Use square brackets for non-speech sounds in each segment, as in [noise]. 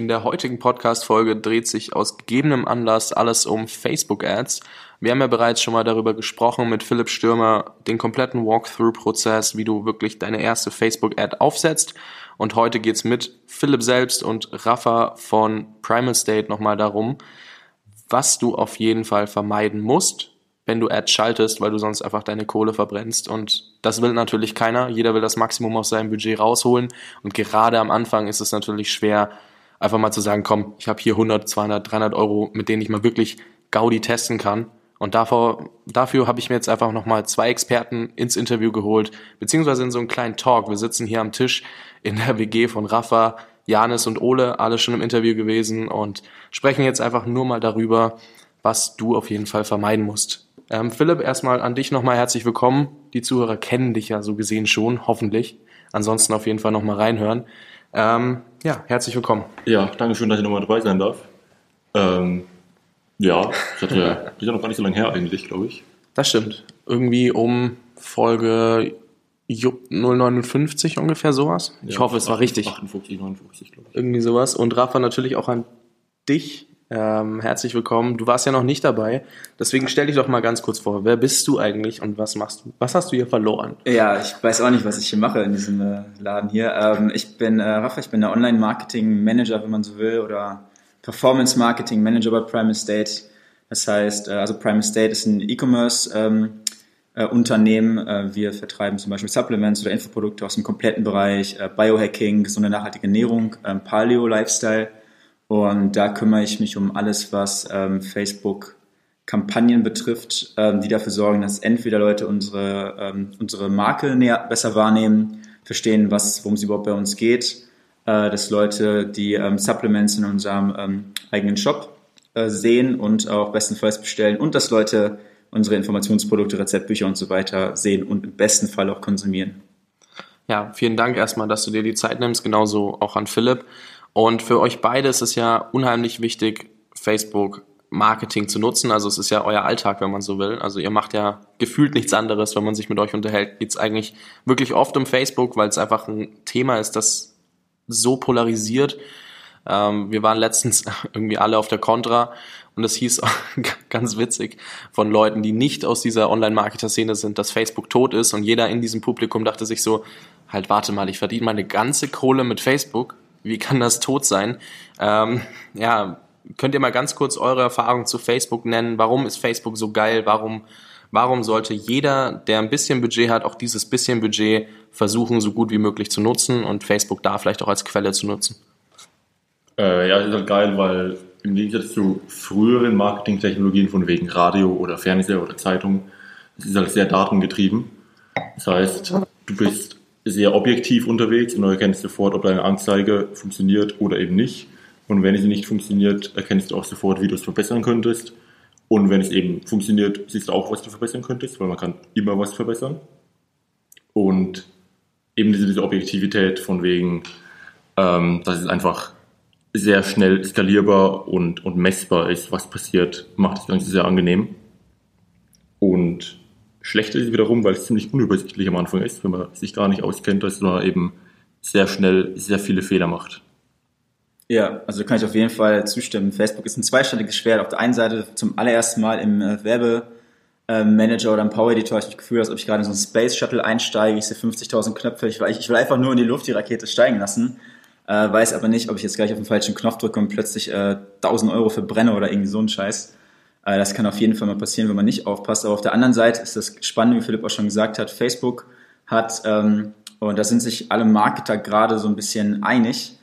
In der heutigen Podcast-Folge dreht sich aus gegebenem Anlass alles um Facebook-Ads. Wir haben ja bereits schon mal darüber gesprochen mit Philipp Stürmer, den kompletten Walkthrough-Prozess, wie du wirklich deine erste Facebook-Ad aufsetzt. Und heute geht's mit Philipp selbst und Rafa von Primal State nochmal darum, was du auf jeden Fall vermeiden musst, wenn du Ads schaltest, weil du sonst einfach deine Kohle verbrennst. Und das will natürlich keiner. Jeder will das Maximum aus seinem Budget rausholen. Und gerade am Anfang ist es natürlich schwer, einfach mal zu sagen, komm, ich habe hier 100, 200, 300 Euro, mit denen ich mal wirklich Gaudi testen kann. Und davor, dafür habe ich mir jetzt einfach nochmal zwei Experten ins Interview geholt, beziehungsweise in so einen kleinen Talk. Wir sitzen hier am Tisch in der WG von Rafa, Janis und Ole, alle schon im Interview gewesen und sprechen jetzt einfach nur mal darüber, was du auf jeden Fall vermeiden musst. Ähm, Philipp, erstmal an dich nochmal herzlich willkommen. Die Zuhörer kennen dich ja so gesehen schon, hoffentlich. Ansonsten auf jeden Fall nochmal reinhören. Ähm, ja, herzlich willkommen. Ja, danke schön, dass ich nochmal dabei sein darf. Ähm, ja, das hat ja, ist ja noch gar nicht so lange her eigentlich, glaube ich. Das stimmt. Irgendwie um Folge 059 ungefähr sowas. Ich ja, hoffe, es 58, war richtig. 58, 59, glaube ich. Irgendwie sowas. Und Rafa natürlich auch an dich. Ähm, herzlich willkommen. Du warst ja noch nicht dabei, deswegen stell dich doch mal ganz kurz vor. Wer bist du eigentlich und was machst du? Was hast du hier verloren? Ja, ich weiß auch nicht, was ich hier mache in diesem äh, Laden hier. Ähm, ich bin äh, Rafa, ich bin der Online-Marketing-Manager, wenn man so will, oder Performance-Marketing-Manager bei Prime Estate. Das heißt, äh, also Prime Estate ist ein E-Commerce. Ähm, äh, Unternehmen. Äh, wir vertreiben zum Beispiel Supplements oder Infoprodukte aus dem kompletten Bereich äh, Biohacking, gesunde nachhaltige Ernährung, ähm, Paleo Lifestyle und da kümmere ich mich um alles, was ähm, Facebook Kampagnen betrifft, ähm, die dafür sorgen, dass entweder Leute unsere, ähm, unsere Marke näher, besser wahrnehmen, verstehen, was, worum es überhaupt bei uns geht, äh, dass Leute die ähm, Supplements in unserem ähm, eigenen Shop äh, sehen und auch bestenfalls bestellen und dass Leute unsere Informationsprodukte, Rezeptbücher und so weiter sehen und im besten Fall auch konsumieren. Ja, vielen Dank erstmal, dass du dir die Zeit nimmst, genauso auch an Philipp. Und für euch beide ist es ja unheimlich wichtig, Facebook Marketing zu nutzen. Also es ist ja euer Alltag, wenn man so will. Also ihr macht ja gefühlt nichts anderes, wenn man sich mit euch unterhält. Geht es eigentlich wirklich oft um Facebook, weil es einfach ein Thema ist, das so polarisiert. Ähm, wir waren letztens [laughs] irgendwie alle auf der Contra und es hieß [laughs] ganz witzig von Leuten, die nicht aus dieser Online-Marketer-Szene sind, dass Facebook tot ist und jeder in diesem Publikum dachte sich so, halt warte mal, ich verdiene meine ganze Kohle mit Facebook wie kann das tot sein? Ähm, ja, könnt ihr mal ganz kurz eure Erfahrungen zu Facebook nennen? Warum ist Facebook so geil? Warum, warum sollte jeder, der ein bisschen Budget hat, auch dieses bisschen Budget versuchen, so gut wie möglich zu nutzen und Facebook da vielleicht auch als Quelle zu nutzen? Äh, ja, ist halt geil, weil im Gegensatz zu früheren Marketingtechnologien von wegen Radio oder Fernseher oder Zeitung, es ist halt sehr datengetrieben. Das heißt, du bist sehr objektiv unterwegs und du erkennst sofort, ob deine Anzeige funktioniert oder eben nicht. Und wenn sie nicht funktioniert, erkennst du auch sofort, wie du es verbessern könntest. Und wenn es eben funktioniert, siehst du auch, was du verbessern könntest, weil man kann immer was verbessern. Und eben diese, diese Objektivität von wegen, ähm, dass es einfach sehr schnell skalierbar und, und messbar ist, was passiert, macht das Ganze sehr angenehm. Und Schlecht ist es wiederum, weil es ziemlich unübersichtlich am Anfang ist, wenn man sich gar nicht auskennt, dass man eben sehr schnell sehr viele Fehler macht. Ja, also kann ich auf jeden Fall zustimmen. Facebook ist ein zweistelliges Schwert. Auf der einen Seite zum allerersten Mal im äh, Werbemanager oder im Power Editor habe ich das Gefühl, als ob ich gerade in so einen Space Shuttle einsteige. Ich sehe 50.000 Knöpfe. Ich will, einfach nur in die Luft die Rakete steigen lassen. Äh, weiß aber nicht, ob ich jetzt gleich auf den falschen Knopf drücke und plötzlich äh, 1000 Euro verbrenne oder irgendwie so ein Scheiß. Äh, das kann auf jeden Fall mal passieren, wenn man nicht aufpasst. Aber auf der anderen Seite ist das Spannende, wie Philipp auch schon gesagt hat, Facebook hat, ähm, und da sind sich alle Marketer gerade so ein bisschen einig,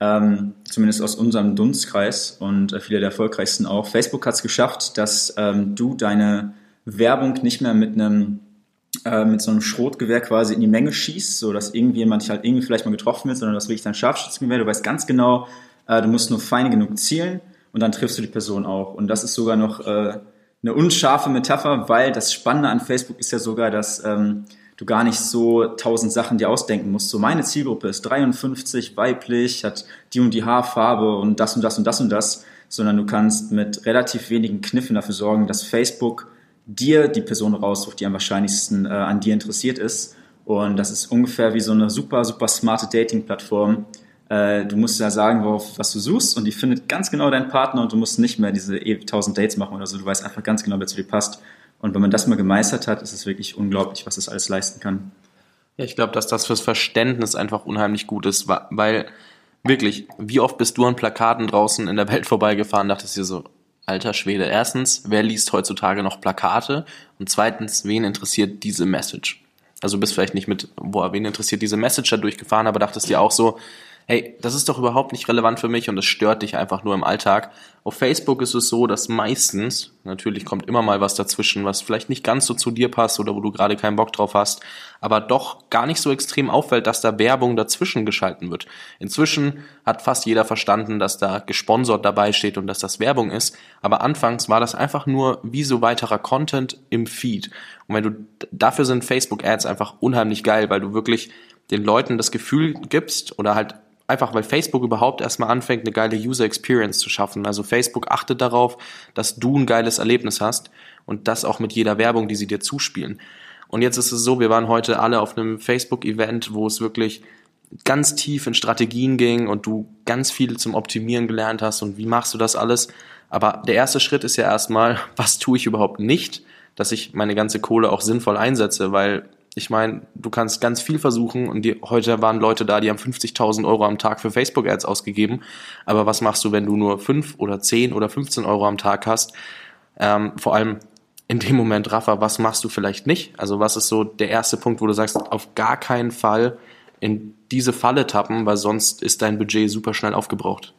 ähm, zumindest aus unserem Dunstkreis und äh, viele der erfolgreichsten auch. Facebook hat es geschafft, dass ähm, du deine Werbung nicht mehr mit einem äh, mit so einem Schrotgewehr quasi in die Menge schießt, so dass irgendjemand halt irgendwie vielleicht mal getroffen wird, sondern dass wirklich dein Scharfschützengewehr, du weißt ganz genau, äh, du musst nur fein genug zielen und dann triffst du die Person auch. Und das ist sogar noch äh, eine unscharfe Metapher, weil das Spannende an Facebook ist ja sogar, dass ähm, du gar nicht so tausend Sachen dir ausdenken musst. So meine Zielgruppe ist 53, weiblich, hat die und die Haarfarbe und das und das und das und das, sondern du kannst mit relativ wenigen Kniffen dafür sorgen, dass Facebook dir die Person raussucht, die am wahrscheinlichsten äh, an dir interessiert ist. Und das ist ungefähr wie so eine super, super smarte Dating-Plattform, äh, du musst ja sagen, worauf, was du suchst und die findet ganz genau deinen Partner und du musst nicht mehr diese 1000 Dates machen oder so. Du weißt einfach ganz genau, wer zu dir passt. Und wenn man das mal gemeistert hat, ist es wirklich unglaublich, was das alles leisten kann. Ja, ich glaube, dass das fürs Verständnis einfach unheimlich gut ist, weil wirklich, wie oft bist du an Plakaten draußen in der Welt [laughs] vorbeigefahren, dachtest dir so, alter Schwede. Erstens, wer liest heutzutage noch Plakate? Und zweitens, wen interessiert diese Message? Also bist vielleicht nicht mit, boah, wen interessiert diese Message da durchgefahren, aber dachtest dir auch so, hey, das ist doch überhaupt nicht relevant für mich und das stört dich einfach nur im Alltag. Auf Facebook ist es so, dass meistens, natürlich kommt immer mal was dazwischen, was vielleicht nicht ganz so zu dir passt oder wo du gerade keinen Bock drauf hast, aber doch gar nicht so extrem auffällt, dass da Werbung dazwischen geschalten wird. Inzwischen hat fast jeder verstanden, dass da gesponsert dabei steht und dass das Werbung ist, aber anfangs war das einfach nur wie so weiterer Content im Feed. Und wenn du, dafür sind Facebook Ads einfach unheimlich geil, weil du wirklich den Leuten das Gefühl gibst oder halt einfach weil Facebook überhaupt erstmal anfängt, eine geile User Experience zu schaffen. Also Facebook achtet darauf, dass du ein geiles Erlebnis hast und das auch mit jeder Werbung, die sie dir zuspielen. Und jetzt ist es so, wir waren heute alle auf einem Facebook-Event, wo es wirklich ganz tief in Strategien ging und du ganz viel zum Optimieren gelernt hast und wie machst du das alles. Aber der erste Schritt ist ja erstmal, [laughs] was tue ich überhaupt nicht, dass ich meine ganze Kohle auch sinnvoll einsetze, weil ich meine, du kannst ganz viel versuchen und die, heute waren Leute da, die haben 50.000 Euro am Tag für Facebook-Ads ausgegeben. Aber was machst du, wenn du nur 5 oder 10 oder 15 Euro am Tag hast? Ähm, vor allem in dem Moment, Rafa, was machst du vielleicht nicht? Also was ist so der erste Punkt, wo du sagst, auf gar keinen Fall in diese Falle tappen, weil sonst ist dein Budget super schnell aufgebraucht?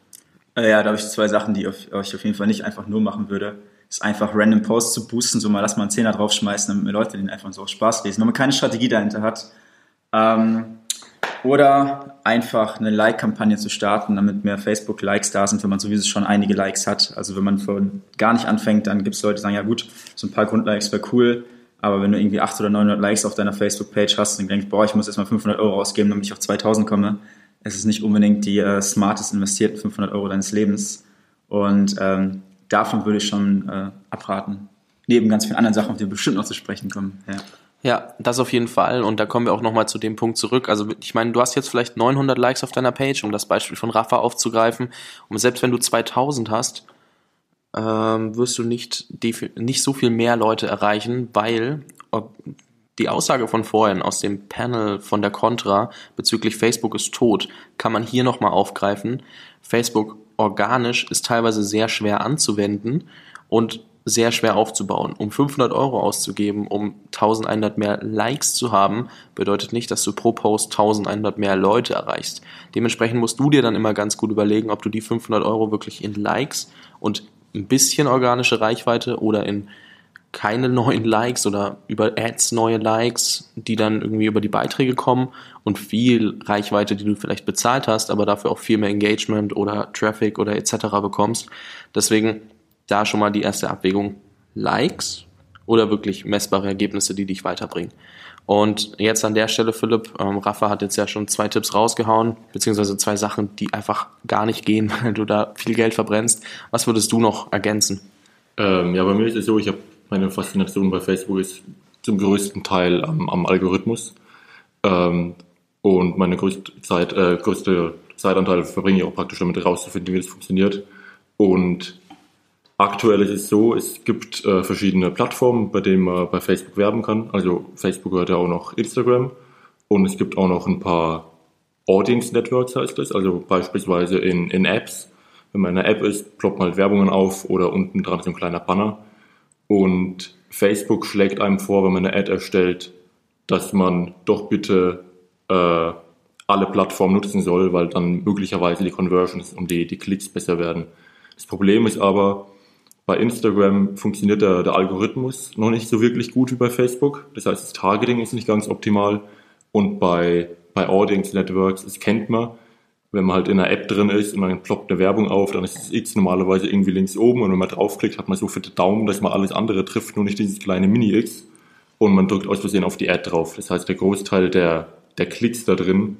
Äh, ja, da habe ich zwei Sachen, die ich auf jeden Fall nicht einfach nur machen würde ist einfach random Posts zu boosten, so mal lass mal einen Zehner draufschmeißen, damit mir Leute den einfach so aus Spaß lesen, wenn man keine Strategie dahinter hat. Ähm, oder einfach eine Like-Kampagne zu starten, damit mehr Facebook-Likes da sind, wenn man sowieso schon einige Likes hat. Also wenn man von gar nicht anfängt, dann gibt es Leute, die sagen, ja gut, so ein paar Grundlikes wäre cool, aber wenn du irgendwie 800 oder 900 Likes auf deiner Facebook-Page hast und denkst, boah, ich muss erstmal 500 Euro ausgeben, damit ich auf 2000 komme, es ist nicht unbedingt die äh, smartest investierten 500 Euro deines Lebens. Und ähm, davon würde ich schon äh, abraten. Neben ganz vielen anderen Sachen, auf die wir bestimmt noch zu sprechen kommen. Ja. Ja, das auf jeden Fall. Und da kommen wir auch nochmal zu dem Punkt zurück. Also ich meine, du hast jetzt vielleicht 900 Likes auf deiner Page, um das Beispiel von Rafa aufzugreifen. Und selbst wenn du 2000 hast, ähm, wirst du nicht, nicht so viel mehr Leute erreichen, weil die Aussage von vorhin aus dem Panel von der Contra bezüglich Facebook ist tot, kann man hier nochmal aufgreifen. Facebook organisch ist teilweise sehr schwer anzuwenden und sehr schwer aufzubauen. Um 500 Euro auszugeben, um 1100 mehr Likes zu haben, bedeutet nicht, dass du pro Post 1100 mehr Leute erreichst. Dementsprechend musst du dir dann immer ganz gut überlegen, ob du die 500 Euro wirklich in Likes und ein bisschen organische Reichweite oder in keine neuen Likes oder über Ads neue Likes, die dann irgendwie über die Beiträge kommen und viel Reichweite, die du vielleicht bezahlt hast, aber dafür auch viel mehr Engagement oder Traffic oder etc. bekommst. Deswegen da schon mal die erste Abwägung Likes oder wirklich messbare Ergebnisse, die dich weiterbringen. Und jetzt an der Stelle, Philipp, ähm, Rafa hat jetzt ja schon zwei Tipps rausgehauen, beziehungsweise zwei Sachen, die einfach gar nicht gehen, [laughs] weil du da viel Geld verbrennst. Was würdest du noch ergänzen? Ähm, ja, bei mir ist es so, ich habe meine Faszination bei Facebook ist zum größten Teil am, am Algorithmus. Ähm, und meine größte Zeit, äh, größte Zeitanteil verbringe ich auch praktisch damit herauszufinden, wie das funktioniert. Und aktuell ist es so, es gibt äh, verschiedene Plattformen, bei denen man bei Facebook werben kann. Also Facebook gehört ja auch noch Instagram. Und es gibt auch noch ein paar Audience Networks heißt das, also beispielsweise in, in Apps. Wenn man in einer App ist, ploppt man halt Werbungen auf oder unten dran ist ein kleiner Banner. Und Facebook schlägt einem vor, wenn man eine Ad erstellt, dass man doch bitte äh, alle Plattformen nutzen soll, weil dann möglicherweise die Conversions und die, die Klicks besser werden. Das Problem ist aber, bei Instagram funktioniert der, der Algorithmus noch nicht so wirklich gut wie bei Facebook. Das heißt, das Targeting ist nicht ganz optimal. Und bei, bei Audience Networks, das kennt man, wenn man halt in einer App drin ist und dann ploppt eine Werbung auf, dann ist das X normalerweise irgendwie links oben und wenn man draufklickt, hat man so viele Daumen, dass man alles andere trifft, nur nicht dieses kleine Mini-X und man drückt aus Versehen auf die Ad drauf. Das heißt, der Großteil der, der Klicks da drin,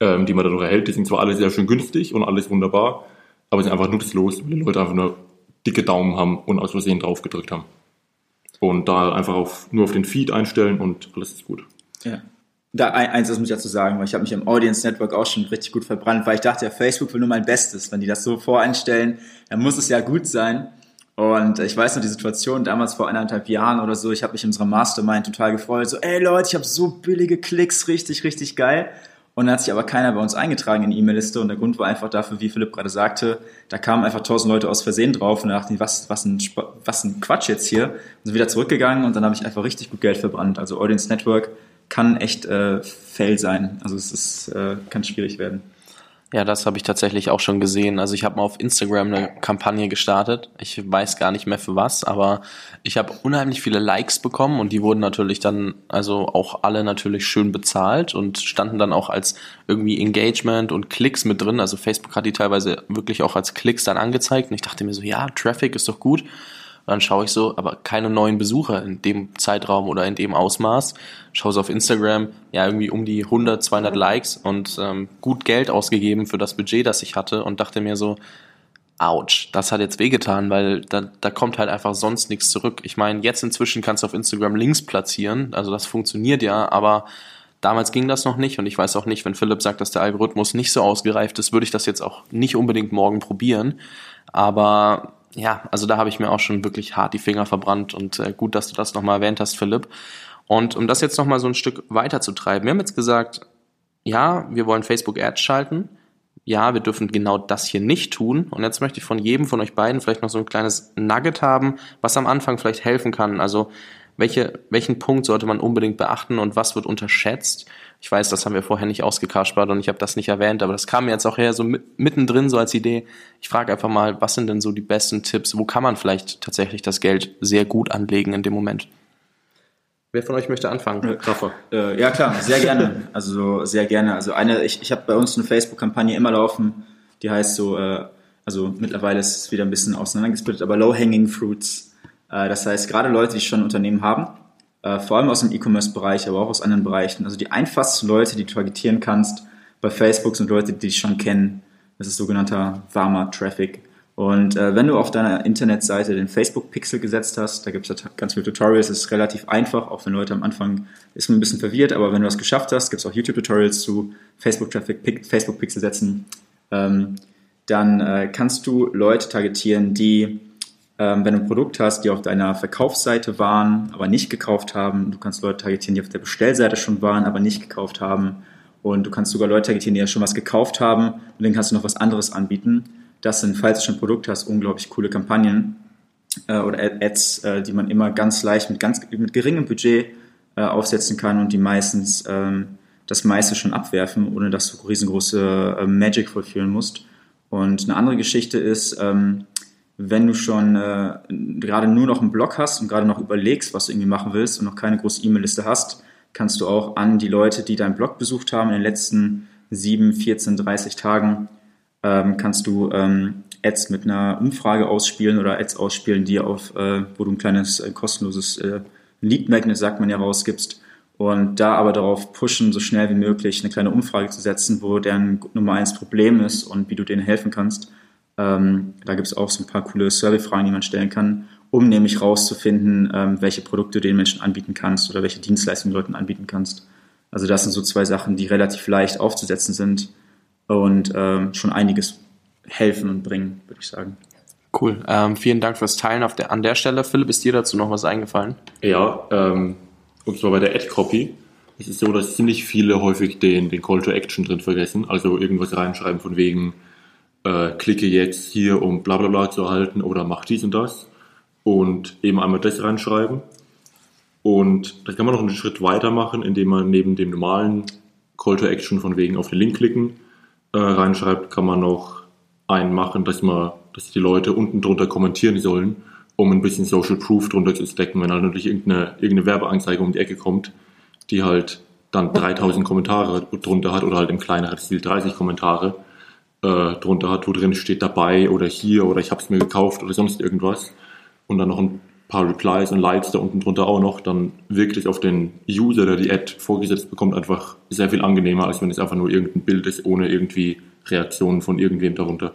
ähm, die man dadurch erhält, die sind zwar alle sehr schön günstig und alles wunderbar, aber ist einfach nur das Los, weil die Leute einfach nur dicke Daumen haben und aus Versehen drauf gedrückt haben. Und da einfach auf, nur auf den Feed einstellen und alles ist gut. Ja da eins, das muss ich dazu sagen, weil ich habe mich im Audience Network auch schon richtig gut verbrannt, weil ich dachte, ja, Facebook will nur mein Bestes. Wenn die das so voreinstellen, dann muss es ja gut sein. Und ich weiß noch die Situation damals vor eineinhalb Jahren oder so, ich habe mich in unserer Mastermind total gefreut, so, ey Leute, ich habe so billige Klicks, richtig, richtig geil. Und dann hat sich aber keiner bei uns eingetragen in die E-Mail-Liste und der Grund war einfach dafür, wie Philipp gerade sagte, da kamen einfach tausend Leute aus Versehen drauf und da dachten was, was, ein, was ein Quatsch jetzt hier. Und sind wieder zurückgegangen und dann habe ich einfach richtig gut Geld verbrannt. Also Audience Network kann echt äh, fail sein. Also es ist, äh, kann schwierig werden. Ja, das habe ich tatsächlich auch schon gesehen. Also ich habe mal auf Instagram eine Kampagne gestartet. Ich weiß gar nicht mehr für was, aber ich habe unheimlich viele Likes bekommen und die wurden natürlich dann, also auch alle natürlich schön bezahlt und standen dann auch als irgendwie Engagement und Klicks mit drin. Also Facebook hat die teilweise wirklich auch als Klicks dann angezeigt und ich dachte mir so, ja, Traffic ist doch gut. Und dann schaue ich so, aber keine neuen Besucher in dem Zeitraum oder in dem Ausmaß. Schaue so auf Instagram, ja, irgendwie um die 100, 200 Likes und ähm, gut Geld ausgegeben für das Budget, das ich hatte und dachte mir so, ouch, das hat jetzt wehgetan, weil da, da kommt halt einfach sonst nichts zurück. Ich meine, jetzt inzwischen kannst du auf Instagram Links platzieren, also das funktioniert ja, aber damals ging das noch nicht und ich weiß auch nicht, wenn Philipp sagt, dass der Algorithmus nicht so ausgereift ist, würde ich das jetzt auch nicht unbedingt morgen probieren. Aber ja, also da habe ich mir auch schon wirklich hart die Finger verbrannt und äh, gut, dass du das nochmal erwähnt hast, Philipp. Und um das jetzt nochmal so ein Stück weiter zu treiben, wir haben jetzt gesagt, ja, wir wollen Facebook Ads schalten. Ja, wir dürfen genau das hier nicht tun. Und jetzt möchte ich von jedem von euch beiden vielleicht noch so ein kleines Nugget haben, was am Anfang vielleicht helfen kann. Also welche, welchen Punkt sollte man unbedingt beachten und was wird unterschätzt? Ich weiß, das haben wir vorher nicht ausgekaspert und ich habe das nicht erwähnt, aber das kam mir jetzt auch her so mittendrin so als Idee. Ich frage einfach mal, was sind denn so die besten Tipps? Wo kann man vielleicht tatsächlich das Geld sehr gut anlegen in dem Moment? Wer von euch möchte anfangen? Raffa. Äh, ja klar, sehr gerne. Also sehr gerne. Also eine, ich, ich habe bei uns eine Facebook-Kampagne immer laufen, die heißt so, äh, also mittlerweile ist es wieder ein bisschen auseinandergesplittet, aber Low-Hanging Fruits äh, das heißt, gerade Leute, die schon ein Unternehmen haben, äh, vor allem aus dem E-Commerce-Bereich, aber auch aus anderen Bereichen, also die einfachsten Leute, die du targetieren kannst bei Facebook sind Leute, die dich schon kennen. Das ist sogenannter warmer Traffic. Und äh, wenn du auf deiner Internetseite den Facebook-Pixel gesetzt hast, da gibt es ganz viele Tutorials, ist relativ einfach, auch wenn Leute am Anfang ist man ein bisschen verwirrt, aber wenn du das geschafft hast, gibt es auch YouTube-Tutorials zu Facebook-Traffic, Facebook-Pixel setzen, ähm, dann äh, kannst du Leute targetieren, die wenn du ein Produkt hast, die auf deiner Verkaufsseite waren, aber nicht gekauft haben, du kannst Leute targetieren, die auf der Bestellseite schon waren, aber nicht gekauft haben. Und du kannst sogar Leute targetieren, die ja schon was gekauft haben und dann kannst du noch was anderes anbieten. Das sind, falls du schon ein Produkt hast, unglaublich coole Kampagnen äh, oder Ads, äh, die man immer ganz leicht mit ganz mit geringem Budget äh, aufsetzen kann und die meistens ähm, das meiste schon abwerfen, ohne dass du riesengroße äh, Magic vollführen musst. Und eine andere Geschichte ist, ähm, wenn du schon äh, gerade nur noch einen Blog hast und gerade noch überlegst, was du irgendwie machen willst und noch keine große E-Mail-Liste hast, kannst du auch an die Leute, die deinen Blog besucht haben in den letzten 7, 14, 30 Tagen, ähm, kannst du ähm, Ads mit einer Umfrage ausspielen oder Ads ausspielen, die auf, äh, wo du ein kleines äh, kostenloses äh, Lead Magnet, sagt man ja, rausgibst. Und da aber darauf pushen, so schnell wie möglich eine kleine Umfrage zu setzen, wo deren Nummer eins Problem ist und wie du denen helfen kannst. Ähm, da gibt es auch so ein paar coole Survey-Fragen, die man stellen kann, um nämlich rauszufinden, ähm, welche Produkte du den Menschen anbieten kannst oder welche Dienstleistungen du Leuten anbieten kannst. Also das sind so zwei Sachen, die relativ leicht aufzusetzen sind und ähm, schon einiges helfen und bringen, würde ich sagen. Cool. Ähm, vielen Dank fürs Teilen auf der, an der Stelle. Philipp, ist dir dazu noch was eingefallen? Ja, ähm, und zwar bei der Ad-Copy. Es ist so, dass ziemlich viele häufig den, den Call to Action drin vergessen. Also irgendwas reinschreiben von wegen, äh, klicke jetzt hier, um bla bla bla zu erhalten oder mach dies und das und eben einmal das reinschreiben. Und das kann man noch einen Schritt weiter machen, indem man neben dem normalen Call to Action von wegen auf den Link klicken äh, reinschreibt, kann man noch einen machen, dass man, dass die Leute unten drunter kommentieren sollen, um ein bisschen Social Proof drunter zu stecken, wenn halt natürlich irgendeine, irgendeine Werbeanzeige um die Ecke kommt, die halt dann 3000 Kommentare drunter hat oder halt im kleineren Stil 30 Kommentare äh, drunter hat, wo drin steht dabei oder hier oder ich habe es mir gekauft oder sonst irgendwas und dann noch ein paar Replies und Likes da unten drunter auch noch, dann wirkt es auf den User, der die Ad vorgesetzt bekommt, einfach sehr viel angenehmer, als wenn es einfach nur irgendein Bild ist, ohne irgendwie Reaktionen von irgendwem darunter.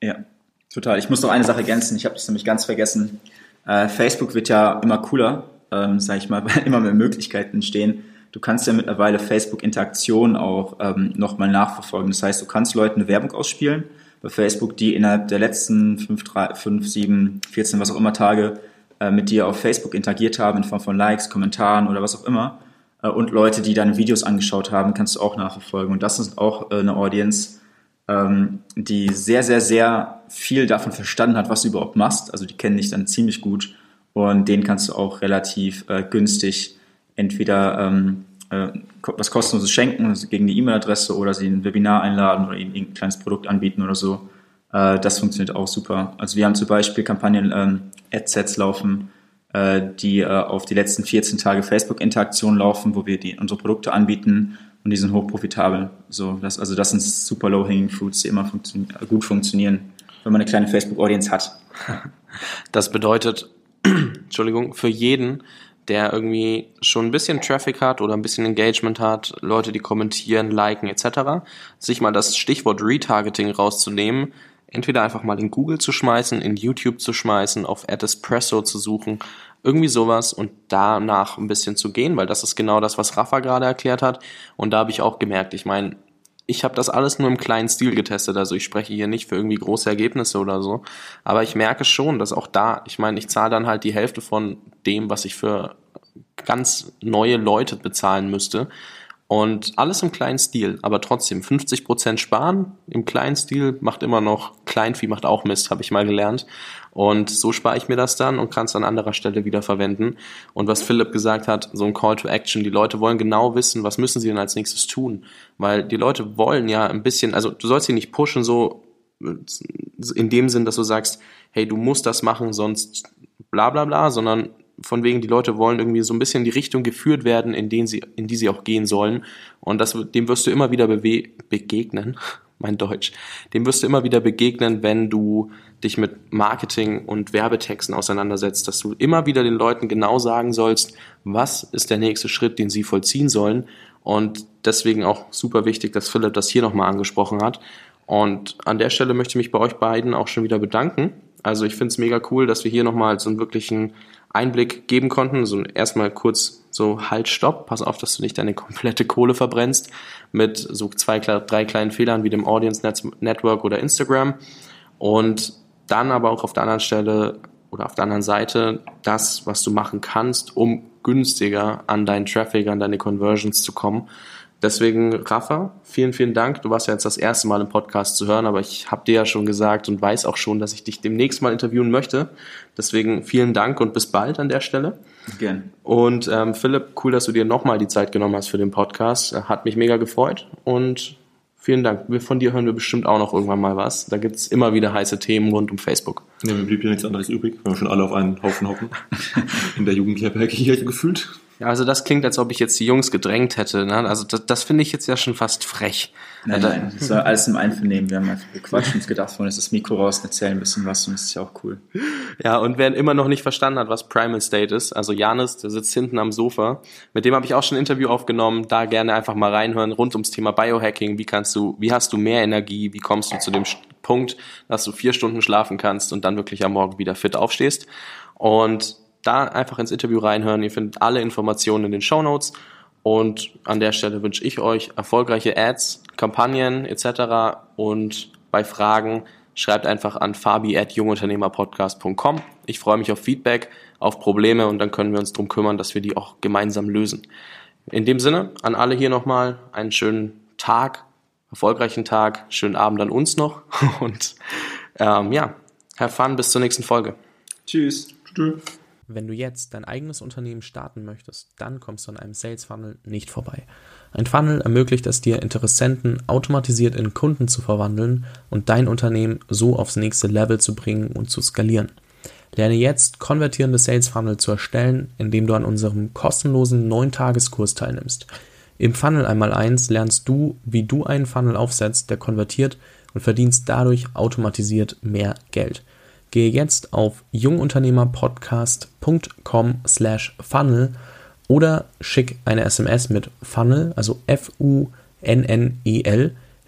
Ja, total. Ich muss noch eine Sache ergänzen, ich habe das nämlich ganz vergessen. Äh, Facebook wird ja immer cooler, ähm, sage ich mal, [laughs] weil immer mehr Möglichkeiten entstehen. Du kannst ja mittlerweile Facebook-Interaktion auch ähm, nochmal nachverfolgen. Das heißt, du kannst Leuten eine Werbung ausspielen bei Facebook, die innerhalb der letzten 5, 3, 5 7, 14, was auch immer Tage äh, mit dir auf Facebook interagiert haben in Form von Likes, Kommentaren oder was auch immer. Äh, und Leute, die deine Videos angeschaut haben, kannst du auch nachverfolgen. Und das ist auch äh, eine Audience, ähm, die sehr, sehr, sehr viel davon verstanden hat, was du überhaupt machst. Also die kennen dich dann ziemlich gut und denen kannst du auch relativ äh, günstig entweder ähm, äh, was kostenloses schenken also gegen die E-Mail-Adresse oder sie ein Webinar einladen oder ihnen ein kleines Produkt anbieten oder so. Äh, das funktioniert auch super. Also wir haben zum Beispiel Kampagnen ähm, Adsets laufen, äh, die äh, auf die letzten 14 Tage Facebook-Interaktion laufen, wo wir die, unsere Produkte anbieten und die sind hochprofitabel. So, das, also das sind super low-hanging fruits, die immer funktio gut funktionieren, wenn man eine kleine Facebook-Audience hat. [laughs] Das bedeutet, [clears throat] Entschuldigung, für jeden, der irgendwie schon ein bisschen Traffic hat oder ein bisschen Engagement hat, Leute, die kommentieren, liken etc., sich mal das Stichwort Retargeting rauszunehmen, entweder einfach mal in Google zu schmeißen, in YouTube zu schmeißen, auf Ad Espresso zu suchen, irgendwie sowas und danach ein bisschen zu gehen, weil das ist genau das, was Rafa gerade erklärt hat. Und da habe ich auch gemerkt, ich meine, ich habe das alles nur im kleinen Stil getestet, also ich spreche hier nicht für irgendwie große Ergebnisse oder so, aber ich merke schon, dass auch da, ich meine, ich zahle dann halt die Hälfte von dem, was ich für ganz neue Leute bezahlen müsste. Und alles im kleinen Stil, aber trotzdem 50% sparen im kleinen Stil macht immer noch, Kleinvieh macht auch Mist, habe ich mal gelernt. Und so spare ich mir das dann und kann es an anderer Stelle wieder verwenden. Und was Philipp gesagt hat, so ein Call to Action, die Leute wollen genau wissen, was müssen sie denn als nächstes tun. Weil die Leute wollen ja ein bisschen, also du sollst sie nicht pushen so in dem Sinn, dass du sagst, hey, du musst das machen, sonst bla bla bla, sondern von wegen, die Leute wollen irgendwie so ein bisschen in die Richtung geführt werden, in, den sie, in die sie auch gehen sollen. Und das, dem wirst du immer wieder begegnen, [laughs] mein Deutsch, dem wirst du immer wieder begegnen, wenn du dich mit Marketing und Werbetexten auseinandersetzt, dass du immer wieder den Leuten genau sagen sollst, was ist der nächste Schritt, den sie vollziehen sollen. Und deswegen auch super wichtig, dass Philipp das hier nochmal angesprochen hat. Und an der Stelle möchte ich mich bei euch beiden auch schon wieder bedanken. Also ich finde es mega cool, dass wir hier nochmal so einen wirklichen Einblick geben konnten. So erstmal kurz so halt, stopp, pass auf, dass du nicht deine komplette Kohle verbrennst mit so zwei, drei kleinen Fehlern wie dem Audience Network oder Instagram. Und dann aber auch auf der anderen Stelle oder auf der anderen Seite das, was du machen kannst, um günstiger an deinen Traffic, an deine Conversions zu kommen. Deswegen, Rafa, vielen, vielen Dank. Du warst ja jetzt das erste Mal im Podcast zu hören, aber ich habe dir ja schon gesagt und weiß auch schon, dass ich dich demnächst mal interviewen möchte. Deswegen vielen Dank und bis bald an der Stelle. Gern. Und ähm, Philipp, cool, dass du dir nochmal die Zeit genommen hast für den Podcast. Hat mich mega gefreut und vielen Dank. Von dir hören wir bestimmt auch noch irgendwann mal was. Da gibt's immer wieder heiße Themen rund um Facebook. Ja, mir blieb ja nichts anderes übrig, wenn wir schon alle auf einen Haufen hocken. [laughs] In der Jugendherberge hier gefühlt. Ja, also das klingt, als ob ich jetzt die Jungs gedrängt hätte. Ne? Also das, das finde ich jetzt ja schon fast frech. Nein, nein, das war alles im Einvernehmen. Wir haben einfach gequatscht und gedacht, vorhin ist das Mikro raus erzählen ein bisschen was und das ist ja auch cool. Ja, und wer immer noch nicht verstanden hat, was Primal State ist, also Janis, der sitzt hinten am Sofa, mit dem habe ich auch schon ein Interview aufgenommen, da gerne einfach mal reinhören, rund ums Thema Biohacking, wie kannst du, wie hast du mehr Energie, wie kommst du zu dem Punkt, dass du vier Stunden schlafen kannst und dann wirklich am Morgen wieder fit aufstehst. Und da einfach ins Interview reinhören. Ihr findet alle Informationen in den Show Notes. Und an der Stelle wünsche ich euch erfolgreiche Ads, Kampagnen etc. Und bei Fragen schreibt einfach an fabi.jungunternehmerpodcast.com. Ich freue mich auf Feedback, auf Probleme und dann können wir uns darum kümmern, dass wir die auch gemeinsam lösen. In dem Sinne, an alle hier nochmal einen schönen Tag, erfolgreichen Tag, schönen Abend an uns noch [laughs] und ähm, ja, have fun, bis zur nächsten Folge. Tschüss. Tschüss. Wenn du jetzt dein eigenes Unternehmen starten möchtest, dann kommst du an einem Sales Funnel nicht vorbei. Ein Funnel ermöglicht es dir, Interessenten automatisiert in Kunden zu verwandeln und dein Unternehmen so aufs nächste Level zu bringen und zu skalieren. Lerne jetzt, konvertierende Sales Funnel zu erstellen, indem du an unserem kostenlosen 9-Tageskurs teilnimmst. Im Funnel einmal eins lernst du, wie du einen Funnel aufsetzt, der konvertiert und verdienst dadurch automatisiert mehr Geld. Gehe jetzt auf jungunternehmerpodcast.com slash funnel oder schick eine SMS mit Funnel, also F-U-N-N-E-L,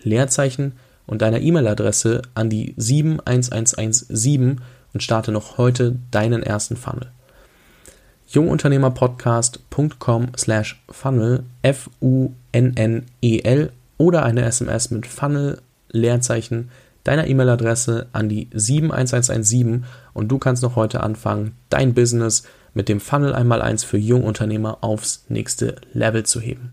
Leerzeichen und deiner E-Mail-Adresse an die 71117 und starte noch heute deinen ersten Funnel. jungunternehmerpodcast.com slash funnel F-U-N-N-E-L oder eine SMS mit Funnel, Leerzeichen, deiner E-Mail-Adresse an die 71117 und du kannst noch heute anfangen, dein Business mit dem Funnel einmal eins für Jungunternehmer aufs nächste Level zu heben.